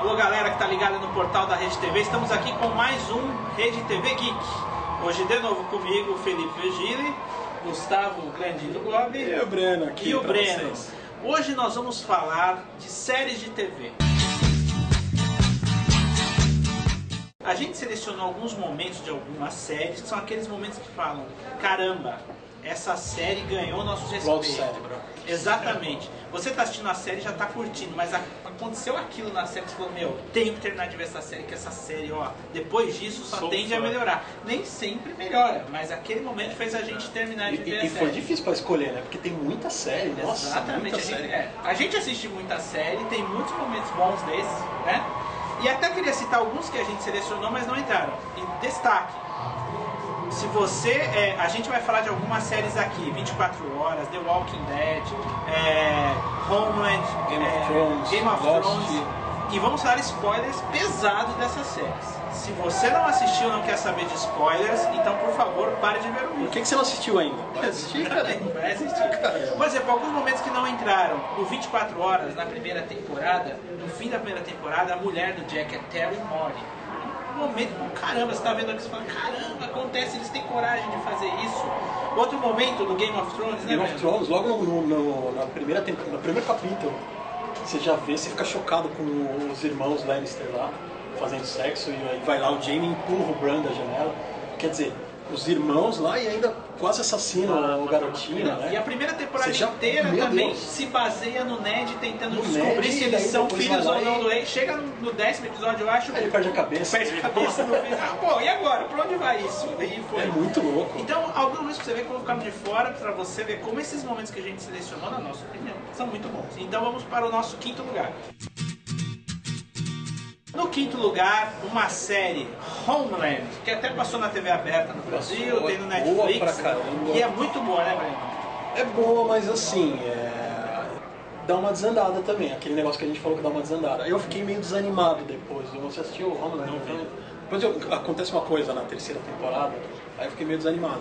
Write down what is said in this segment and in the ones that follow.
Alô galera que está ligada no portal da Rede TV, estamos aqui com mais um Rede TV Geek. Hoje de novo comigo, Felipe Virgili, Gustavo Grandino Gobi E o Breno aqui e o Breno. vocês. Hoje nós vamos falar de séries de TV. A gente selecionou alguns momentos de algumas séries, que são aqueles momentos que falam: caramba, essa série ganhou nosso respeito. cérebro. Exatamente. Você tá assistindo a série e já tá curtindo, mas a- aconteceu aquilo na série que você falou, meu, tenho que terminar de ver essa série, que essa série, ó, depois disso só Sou tende a fã. melhorar. Nem sempre melhora, mas aquele momento fez a gente terminar E, de ver e- a e série. foi difícil pra escolher, né? Porque tem muita série, nossa, Exatamente. muita A gente, série. é, a gente assiste muita série, tem muitos momentos bons desses, né? E até queria citar alguns que a gente selecionou, mas não entraram. E destaque. Se você. é, a gente vai falar de algumas séries aqui, 24 horas, The Walking Dead, é, Homeland, Game of é, Thrones, Game of Lost. Thrones. E vamos dar spoilers pesados dessas séries. Se você não assistiu não quer saber de spoilers, então por favor pare de ver o vídeo. Por que, que você não assistiu ainda? Vai assistir, cara. Vai assistir. Por exemplo, alguns momentos que não entraram. No 24 Horas, na primeira temporada, no fim da primeira temporada, a mulher do Jack é Terry Morty. Momento, oh, caramba, você tá vendo aqui, você fala, caramba, acontece, eles têm coragem de fazer isso. Outro momento do Game of Thrones, né, Game of? Thrones, logo no, no- na primeira tempo, no primeiro capítulo, você já vê, você fica chocado com os irmãos Lannister lá, fazendo sexo, e aí vai lá o Jaime e empurra o Bran da janela. Quer dizer, os irmãos lá e ainda quase assassinam o garotinho, né? E a primeira temporada já- inteira meu também Deus. se baseia no Ned tentando No descobrir Ned, se eles são filhos ou não do rei. Chega no décimo episódio, eu acho. Aí ele perde a cabeça. Perde a cabeça no fim. Ah, pô, e agora? Pra onde vai isso? E foi. É muito louco. Então, alguns momentos que você vê que vão ficando de fora pra você ver como esses momentos que a gente selecionou, na nossa opinião, são muito bons. Então vamos para o nosso quinto lugar. No quinto lugar, uma série Homeland, que até passou na TV aberta no Brasil, Passou, tem no Netflix. E é muito boa, né, Breno? É boa, mas assim, é... dá uma desandada também. Aquele negócio que a gente falou que dá uma desandada. Eu fiquei meio desanimado depois. Você assistiu Homeland? Não. Depois eu- acontece uma coisa na terceira temporada, aí eu fiquei meio desanimado.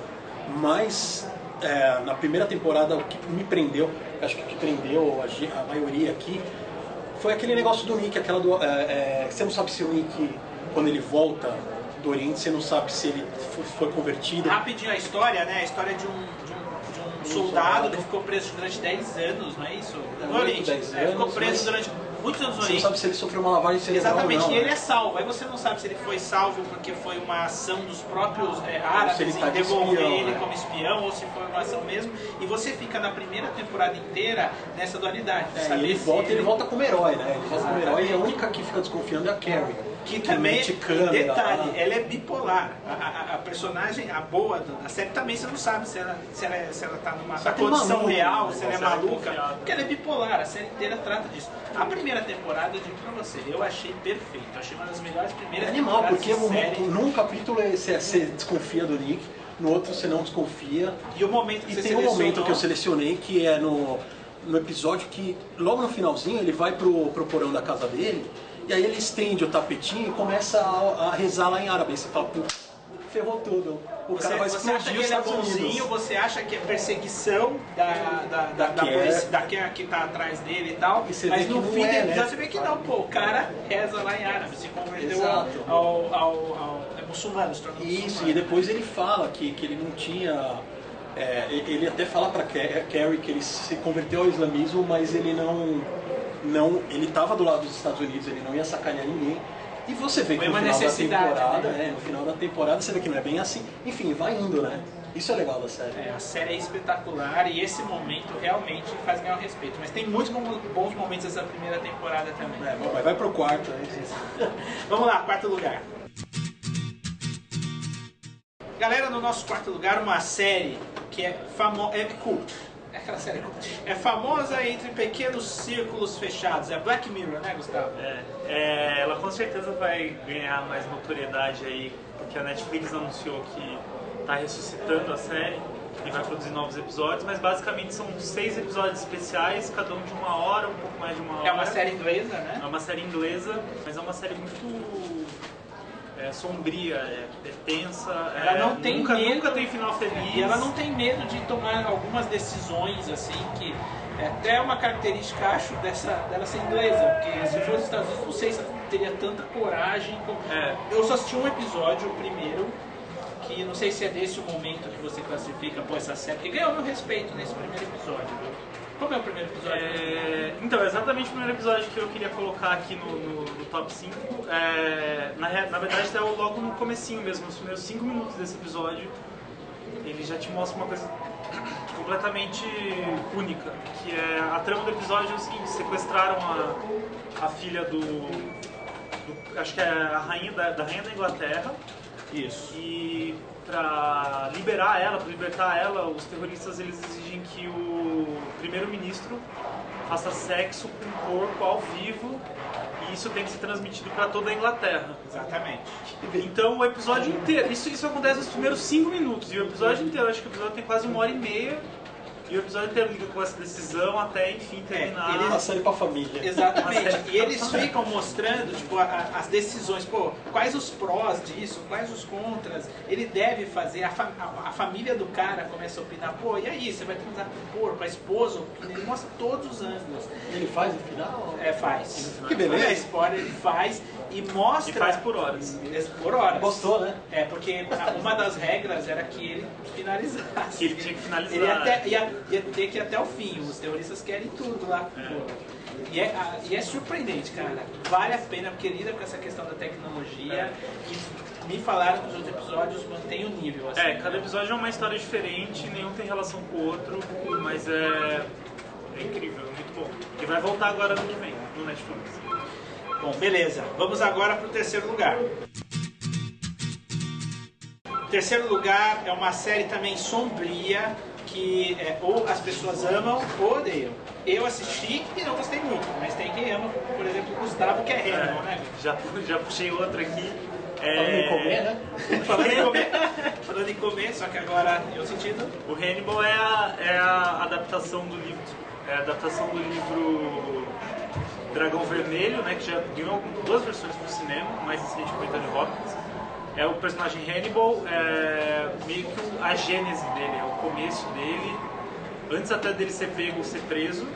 Mas é, na primeira temporada o que me prendeu, acho que o que prendeu a, a maioria aqui, foi aquele negócio do Nick, aquela do. é, é, você não sabe se o Nick, quando ele volta do Oriente, você não sabe se ele foi, convertido. Rapidinho a história, né? A história de um, de um, de um soldado soldado. que ficou preso durante 10 anos, não é isso? No oito, Oriente. 10 É, ficou anos, preso mas durante muitos anos no Você não sabe se ele sofreu uma lavagem cerebral Exatamente, não. e ele né? é salvo. Aí você não sabe se ele foi salvo porque foi uma ação dos próprios é, árabes ele tá em de devolver espião, ele né? como espião ou se foi uma ação mesmo. E você fica na primeira temporada inteira nessa dualidade. de É, ele volta, ele volta como herói, né? Ele volta como herói e a única que fica desconfiando é a Carrie. Que também, mete câmera detalhe, lá. ela é bipolar. A, a- a personagem, a boa da série, também você não sabe se ela, se ela, é- se ela tá numa tem condição maluco, real, né? se ela é é maluca. Porque ela é bipolar, a série inteira trata disso. A primeira temporada, eu digo pra você, eu achei perfeito. Achei uma das melhores É primeiras animal, temporadas porque de um- série. num capítulo você, você desconfia do Nick, no outro você não desconfia. E o momento que E você tem um momento que eu selecionei que é no, no episódio que, logo no finalzinho, ele vai pro, pro porão da casa dele e aí ele estende o tapetinho e começa a, a rezar lá em árabe. Aí você fala, pô, ferrou tudo. O Você, cara vai você acha que ele é bonzinho, você acha que é perseguição da, da, da, Da polícia, da que tá atrás dele e tal, mas no fim é, né? você vê que não, pô, o cara reza lá em árabe, se converteu ao, ao, ao, é muçulmano, se tornou Isso, e depois ele fala que, que ele não tinha. É, ele até fala pra Ca- Carrie que ele se converteu ao islamismo, mas ele não. não ele estava do lado dos Estados Unidos, ele não ia sacanear ninguém. E você vê que no final da temporada, né? é, no final da temporada você vê que não é bem assim. Enfim, vai indo, né? Isso é legal da série. É, a série é espetacular e esse momento realmente faz ganhar o respeito. Mas tem muitos bons momentos dessa primeira temporada também. É, mas vai pro quarto, né? Vamos lá, quarto lugar. Galera, no nosso quarto lugar, uma série que é famosa. É cult. É aquela série cult. É famosa entre pequenos círculos fechados. É Black Mirror, né, Gustavo? É, é, ela com certeza vai ganhar mais notoriedade aí, porque a Netflix anunciou que está ressuscitando a série e vai produzir novos episódios, mas basicamente são seis episódios especiais, cada um de uma hora, um pouco mais de uma hora. É uma série inglesa, né? É uma série inglesa, mas é uma série muito é sombria, é, é tensa, Ela é- não tem nunca, medo. nunca tem final feliz. E ela não tem medo de tomar algumas decisões assim que é até uma característica acho dessa dela ser inglesa, porque se fosse nos Estados Unidos não sei se ela teria tanta coragem. como- É. Eu só assisti um episódio, o primeiro, que não sei se é desse o momento que você classifica pô, essa série, que ganhou meu respeito nesse primeiro episódio. viu? Como é o primeiro episódio? É, então, exatamente o primeiro episódio que eu queria colocar aqui no, no- no top 5. é, na, na verdade, está logo no comecinho mesmo, nos primeiros 5 minutos desse episódio. Ele já te mostra uma coisa completamente única, que é a trama do episódio é o seguinte, sequestraram a, a filha do, do- Acho que é a rainha da, da rainha da Inglaterra. Isso. E para liberar ela, para libertar ela, os terroristas eles exigem que o primeiro-ministro faça sexo com um corpo ao vivo e isso tem que ser transmitido para toda a Inglaterra. Exatamente. Então o episódio inteiro, isso, isso acontece nos primeiros 5 minutos e o episódio inteiro, acho que o episódio tem quase uma hora e meia e o episódio inteiro liga com essa decisão até enfim terminar. eles- Uma série pra família. Exatamente. E eles ficam mostrando tipo, a- a- as decisões, pô, quais os prós disso, quais os contras. Ele deve fazer, a, fa- a- a família do cara começa a opinar, pô, e aí, você vai transar com o porco, a esposa, ele mostra todos os ângulos. Ele faz no final? É, faz. Que beleza. É spoiler, ele faz e mostra. E faz por horas. Por horas. Gostou, né? É, porque uma das regras era que ele finalizasse. Que ele tinha que finalizar. Ele até- ia- ter que ir até o fim. Os terroristas querem tudo lá. E, é, a- e é surpreendente, cara. Vale a pena, porque lida com essa questão da tecnologia. E me falaram que os outros episódios mantêm o nível. Assim, É, cada episódio é uma história diferente, nenhum tem relação com o outro, mas é, é incrível, é muito bom. E vai voltar agora no que vem, no Netflix. Bom, beleza. Vamos agora para o terceiro lugar. Terceiro lugar é uma série também sombria que é, ou as pessoas amam ou odeiam. Eu assisti e não gostei muito, mas tem quem ama, por exemplo, o Gustavo, que é Hannibal, né? Já, já puxei outra aqui. É, Falando em comer, né? Falando em comer, falando em comer, só que agora em outro sentido. O Hannibal é a, é a adaptação do livro, é a adaptação do livro Dragão Vermelho, né, que já ganhou duas versões pro cinema, o mais recente com o Anthony Hopkins. É o personagem Hannibal, é meio que a gênese dele, é o começo dele, antes até dele ser pego, ser preso.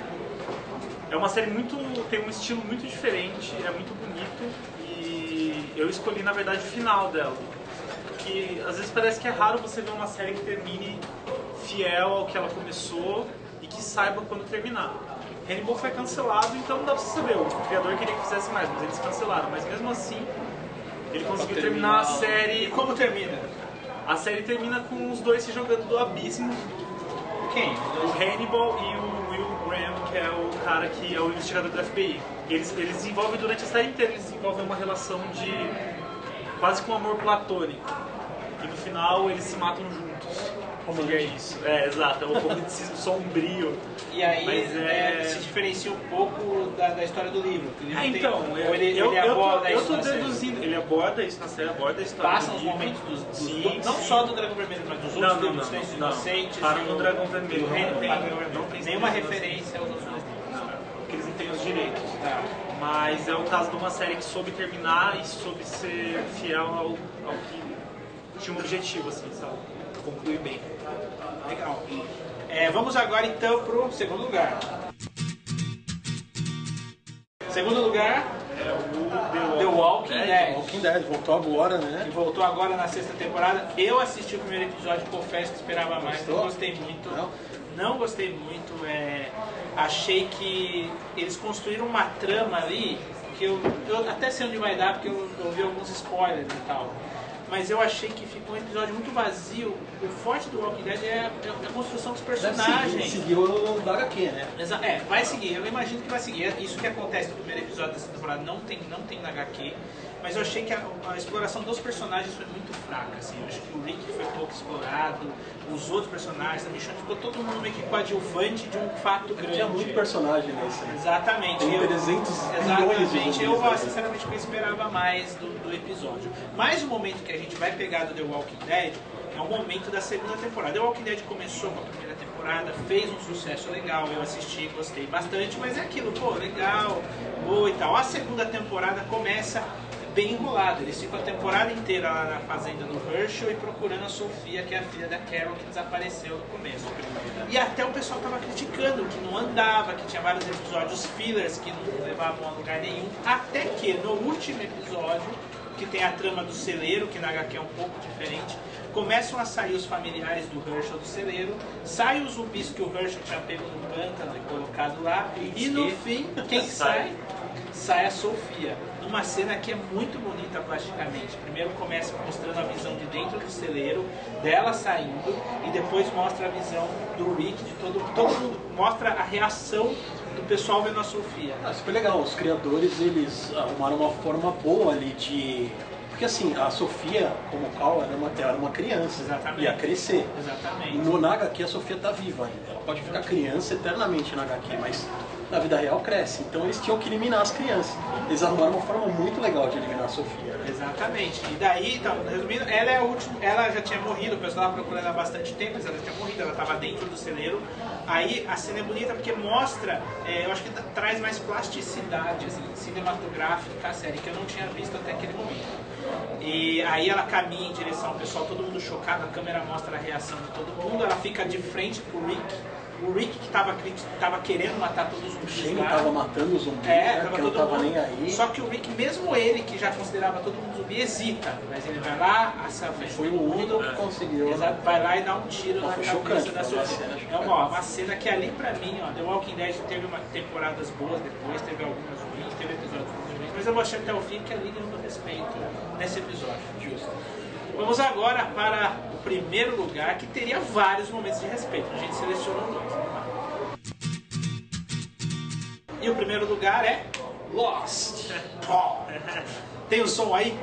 É uma série muito. tem um estilo muito diferente, é muito bonito e eu escolhi na verdade o final dela. Porque às vezes parece que é raro você ver uma série que termine fiel ao que ela começou e que saiba quando terminar. Hannibal foi cancelado, então não dá pra saber. O criador queria que fizesse mais, mas eles cancelaram. Mas mesmo assim, ele conseguiu terminar a E série. como termina? A série termina com os dois se jogando do abismo Quem? o Hannibal e o Will Graham, que é o cara que é o investigador do FBI. Eles, eles desenvolvem durante a série inteira, eles desenvolvem uma relação de quase com amor platônico. E no final eles se matam juntos. E é isso. É, exato, é um romanticismo sombrio. E aí Mas é- é, se diferencia um pouco da, da história do livro. que o livro Ah, tem- então, ou eu, ele, eu, ele eu tô, aborda eu isso tô na série? deduzindo, ele aborda isso na série, aborda a história Passa os livro. momentos dos, dos- Sim, do- não sim. só do Dragão Vermelho, mas dos Não, outros não, livros, não, Silêncio não. Inocentes. Para no Dragão Vermelho, não tem- tem não tem nenhuma referência aos outros livros. Porque eles não têm os direitos. Tá. Mas é o caso de uma série que soube terminar e soube ser fiel ao, ao que tinha um objetivo, assim, sabe? Concluir bem. Legal. É, vamos agora então pro segundo lugar. Segundo lugar, É o The Walking Dead. Walking Dead voltou agora, que né? voltou agora na sexta temporada. Eu assisti o primeiro episódio, confesso que esperava mais, Gostou? não gostei muito. Não? Não gostei muito. é, achei que eles construíram uma trama ali que eu, eu até sei onde vai dar porque eu ouvi alguns spoilers e tal. Mas eu achei que ficou um episódio muito vazio. O forte do Walking Dead é a, é a construção dos Deve personagens. seguir, seguiu o da HQ, né? Exa- É, vai seguir, eu imagino que vai seguir. Isso que acontece no primeiro episódio dessa temporada não tem, não tem na HQ, mas eu achei que a, a exploração dos personagens foi muito fraca. Assim. Eu acho que o Rick foi pouco explorado, os outros personagens, a Michonne ficou todo mundo meio que coadjuvante de um fato grande. Tinha muito personagem nesse, né? Exatamente. Tem eu- 300 bilhões de Exatamente. Eu, zumbis, né? sinceramente, eu esperava mais do, do episódio. Mas o momento que a gente vai pegar do The Walking Dead é o momento da segunda temporada. The Walking Dead começou com a primeira temporada, fez um sucesso legal, eu assisti, gostei bastante, mas é aquilo, pô, legal, boa e tal. A segunda temporada começa bem enrolado. Eles ficam a temporada inteira lá na fazenda do Herschel e procurando a Sofia, que é a filha da Carol, que desapareceu no começo. E até o pessoal tava criticando que não andava, que tinha vários episódios fillers que não levavam a lugar nenhum. Até que no último episódio, que tem a trama do celeiro, que na HQ é um pouco diferente, começam a sair os familiares do Herschel do celeiro, saem os zumbis que o Herschel tinha pego no pântano e colocado lá, e no fim, quem sai? Sai a Sofia. Numa cena que é muito bonita plasticamente. Primeiro começa mostrando a visão de dentro do celeiro, dela saindo, e depois mostra a visão do Rick, de todo, todo mundo, mostra a reação do pessoal vendo a Sofia. Ah, super legal. Os criadores, eles arrumaram uma forma boa ali de... Porque assim, a Sofia, como Cal, era uma, era uma criança. Exatamente. Ia crescer. Exatamente. No, na HQ, a Sofia tá viva ainda. Ela pode ficar criança eternamente na HQ, mas na vida real cresce. Então eles tinham que eliminar as crianças. Eles arrumaram uma forma muito legal de eliminar a Sofia. né? Exatamente. E daí, então, resumindo, ela é a última, ela já tinha morrido, o pessoal estava procurando há bastante tempo, mas ela tinha morrido, ela estava dentro do celeiro. Aí a cena é bonita porque mostra, é, eu acho que tra- traz mais plasticidade assim, cinematográfica à série, que eu não tinha visto até aquele momento. E aí ela caminha em direção ao pessoal, todo mundo chocado, a câmera mostra a reação de todo mundo, ela fica de frente pro Rick. O Rick que estava tava querendo matar todos os O zumbis Shane lá. tava matando os zumbis, É, né? tava que não todo tava mundo. nem aí. Só que o Rick, mesmo ele, que já considerava todo mundo zumbi, hesita. Mas ele vai lá, acerta Foi todo o único que conseguiu. né? Exato, vai lá e dá um tiro Não, na foi cabeça chocante, da Sofia. cena É uma, uma cena que ali pra mim, ó, The Walking Dead teve uma, temporadas boas depois, teve algumas ruins, teve episódios muito ruins, mas eu achei até o fim que ali ganhou respeito nesse episódio. Justo. Vamos agora para o primeiro lugar, que teria vários momentos de respeito. A gente selecionou dois. Vamos lá. E o primeiro lugar é Lost. Tem o som aí?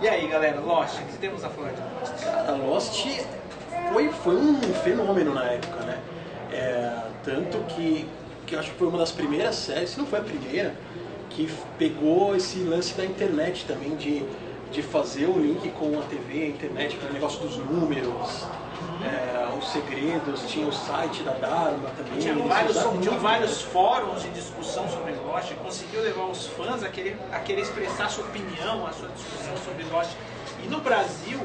E aí, galera, Lost, o que temos a falar de Lost? Cara, Lost foi, foi um fenômeno na época, né? É, tanto que, que eu acho que foi uma das primeiras séries, se não foi a primeira, que pegou esse lance da internet também, de, de fazer o link com a TV, a internet, aquele negócio dos números, é, os segredos, tinha o site da Dharma também. Tinha vários, tinha vários fóruns de discussão sobre Lost, conseguiu levar os fãs a querer, a querer expressar sua opinião, a sua discussão sobre Lost. E no Brasil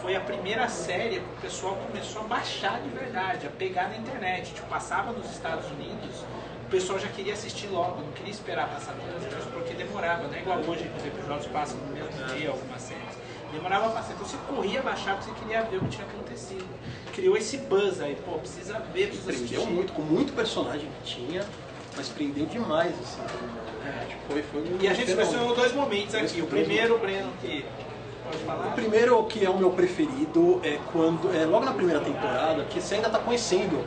foi a primeira série que o pessoal começou a baixar de verdade, a pegar na internet. Tipo, passava nos Estados Unidos, o pessoal já queria assistir logo, não queria esperar passar todos os dias, porque demorava, não é igual hoje que os episódios passam no mesmo dia, algumas séries. Demorava a passar, então você corria baixar porque você queria ver o que tinha acontecido. Criou esse buzz aí, pô, precisa ver, precisa Prendeu assistir. muito, com muito personagem que tinha, mas prendeu demais, assim. É, tipo, foi, foi um E a gente fenômeno. selecionou dois momentos aqui. O primeiro, Breno, que pode O primeiro que é o meu preferido é quando é logo na primeira temporada que você ainda está conhecendo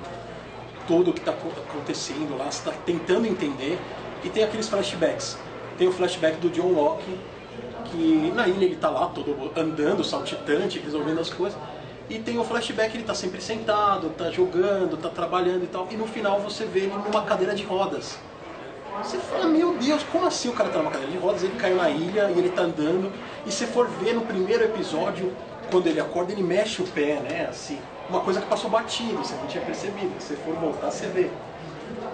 tudo o que está acontecendo lá, você está tentando entender e tem aqueles flashbacks. Tem o flashback do John Locke que na ilha ele está lá todo andando, saltitante, resolvendo as coisas. E tem o flashback, ele está sempre sentado, está jogando, está trabalhando e tal. E no final você vê ele numa cadeira de rodas. Você fala, meu Deus, como assim o cara tá numa cadeira de rodas, ele caiu na ilha e ele tá andando. E se for ver no primeiro episódio, quando ele acorda, ele mexe o pé, né? Assim, uma coisa que passou batido, você não tinha percebido. Se for voltar, você vê.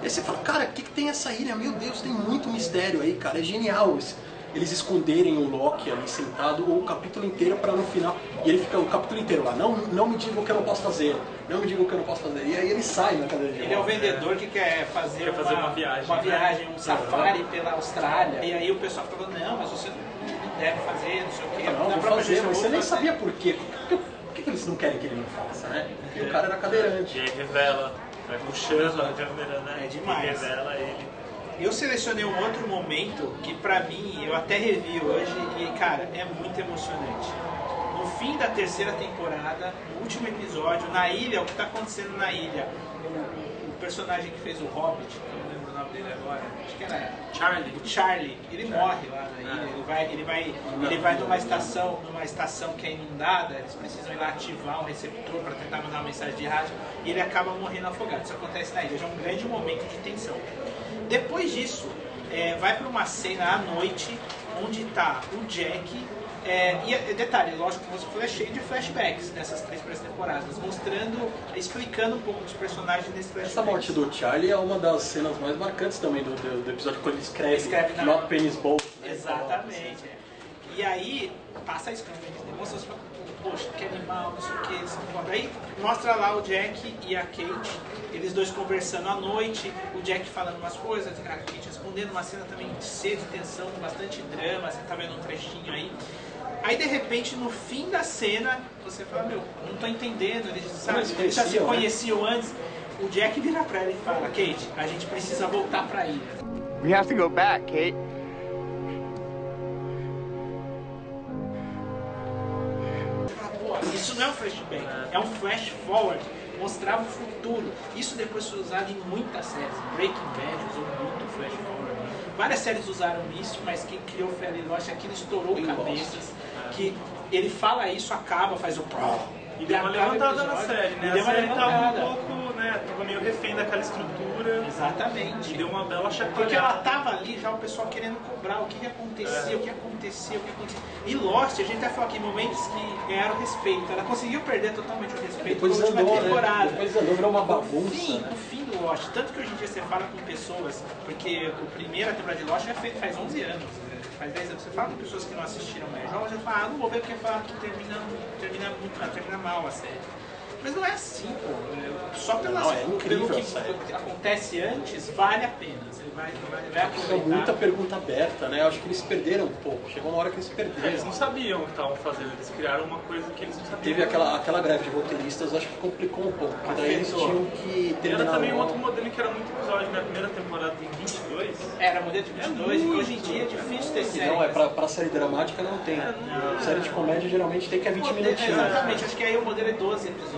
E aí você fala, cara, o que, que tem essa ilha? Meu Deus, tem muito mistério aí, cara. É genial esse- eles esconderem o Loki ali sentado o capítulo inteiro para no final. E ele fica o capítulo inteiro lá, não, não me diga o que eu não posso fazer, não me diga o que eu não posso fazer. E aí ele sai na cadeira de Ele é o rodas. vendedor que quer fazer, Quer fazer uma viagem, uma né? viagem, um safari pela Austrália. E aí o pessoal falou, não, mas você não deve fazer, não sei o quê. Não, Na vou fazer, mas você nem fazer. sabia por quê. Por que, por eles não querem que ele não faça, né? Porque o cara era E cadeirante. aí revela, vai puxando a câmera, né? É demais. E revela ele. Eu selecionei um outro momento que pra mim, eu até revi hoje e, cara, é muito emocionante. No fim da terceira temporada, no último episódio, na ilha, o que tá acontecendo na ilha? O, o personagem que fez o Hobbit, dele agora, acho que era Charlie. o Charlie, ele morre lá na ilha, ele vai, ele vai, ele vai numa estação, numa estação que é inundada, eles precisam ir lá ativar um receptor para tentar mandar uma mensagem de rádio e ele acaba morrendo afogado. Isso acontece na ilha, já é um grande momento de tensão. Depois disso, é, vai para uma cena à noite onde tá o Jack É, e detalhe, lógico que você é cheio de flashbacks nessas três primeiras temporadas, mostrando, explicando um pouco dos personagens nesse flashback. Essa morte do Charlie é uma das cenas mais marcantes também do, do, do episódio quando ele escreve, Escreve na- Not Penny's Boat. né? Exatamente. é. E aí, passa isso quando eles demonstram, você fala, poxa, que animal, não sei o que, encontram. Aí mostra lá o Jack e a Kate, eles dois conversando à noite, o Jack falando umas coisas, a Kate respondendo, uma cena também de sede, tensão, bastante drama, você tá vendo um trechinho aí. Aí de repente no fim da cena você fala, meu, não tô entendendo, eles, sabe, Eles já se conheciam, né? conheciam antes. O Jack vira pra ela e fala, Kate, a gente precisa voltar pra ilha. We have to go back, Kate. Flashback, é um flash forward. Mostrava o futuro. Isso depois foi usado em muitas séries. Breaking Bad usou muito flash forward. Várias séries usaram isso, mas quem criou Fairy Lost, aquilo estourou Em Lost. cabeças. Que ele fala isso, acaba, faz o pró. E deu uma levantada na série, e né? deu A uma levantada. um pouco, né? Tava meio refém daquela estrutura. Exatamente. E deu uma bela chacoalhada. Porque ela tava ali já o pessoal querendo cobrar o que, que acontecia, o que acontecia, o que acontecia. E Lost, a gente até falou aqui, momentos que ganharam respeito. Ela conseguiu perder totalmente o respeito Depois na última andou, né? temporada. Depois andou, virou uma O bagunça. fim, né? o fim do Lost, tanto que hoje em dia você fala com pessoas, porque a primeira temporada de Lost já fe- faz 11 anos, né? faz 10 anos, você fala com pessoas que não assistiram mais jogos, já fala, ah, não vou ver porque fala que termina, termina, muito, termina mal a série. Mas não é assim, pô. É, Só pelas, Não, é incrível pelo que acontece antes, vale a pena. Você vai, vai, vai Fica aproveitar. muita pergunta aberta, né? Eu acho que eles perderam um pouco. Chegou uma hora que eles Eles perderam. não sabiam o que estavam fazendo, eles criaram uma coisa que eles não sabiam. Teve aquela, aquela greve de roteiristas, acho que complicou um pouco. Porque daí eles tinham que terminar era também um outro modelo que era muito episódio, na primeira temporada tem 22. Era modelo de 22, e muito. hoje em dia é difícil ter série. Não, é pra, pra série dramática não tem. não. Série de comédia geralmente tem que é 20 Modelo- minutinhos. Exatamente, acho que aí o modelo é 12 episódios,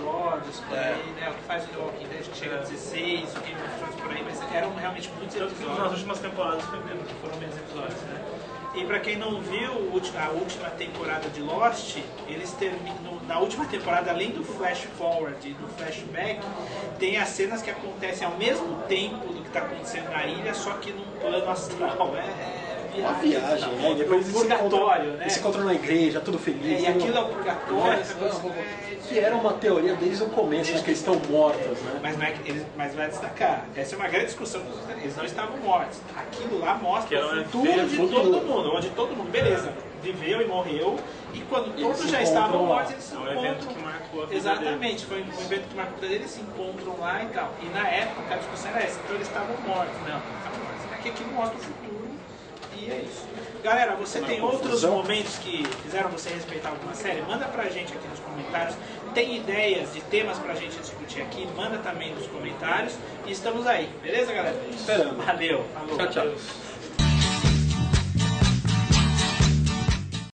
por É. aí, né? O que faz o Walking Dead que chega a 16, o Game of Thrones por aí, mas eram realmente muitos que nas episódios. últimas temporadas foi menos. Foram menos episódios, né? E pra quem não viu a última temporada de Lost, eles terminam. Na última temporada, além do flash forward e do flashback, tem as cenas que acontecem ao mesmo tempo do que está acontecendo na ilha, só que num plano astral. É, é Uma viagem, né? E depois eles se purgatório, encontram, né? eles se encontram na igreja, tudo É, feliz. e né? aquilo é o purgatório, essa coisa. Não, é, Que era uma teoria desde o começo, né? Que eles estão mortos, né? Mas, não é que eles, mas vai destacar, essa é uma grande discussão, eles não estavam mortos. Aquilo lá Que mostra era o futuro de futuro. todo mundo, onde todo mundo, beleza, viveu e morreu, e quando Eles todos já estavam mortos, eles se É um evento encontram. que marcou a vida Exatamente, foi um evento que marcou a vida deles, eles se encontram lá e tal. E na época a discussão era essa, então eles estavam mortos. Não, não estavam mortos. É que aquilo mostra o futuro e é isso. Galera, você tem outros momentos que fizeram você respeitar alguma série? Manda pra gente aqui nos comentários. Tem ideias de temas pra gente discutir aqui? Manda também nos comentários. E estamos aí, beleza, galera? Esperando. Valeu, falou. Tchau, tchau.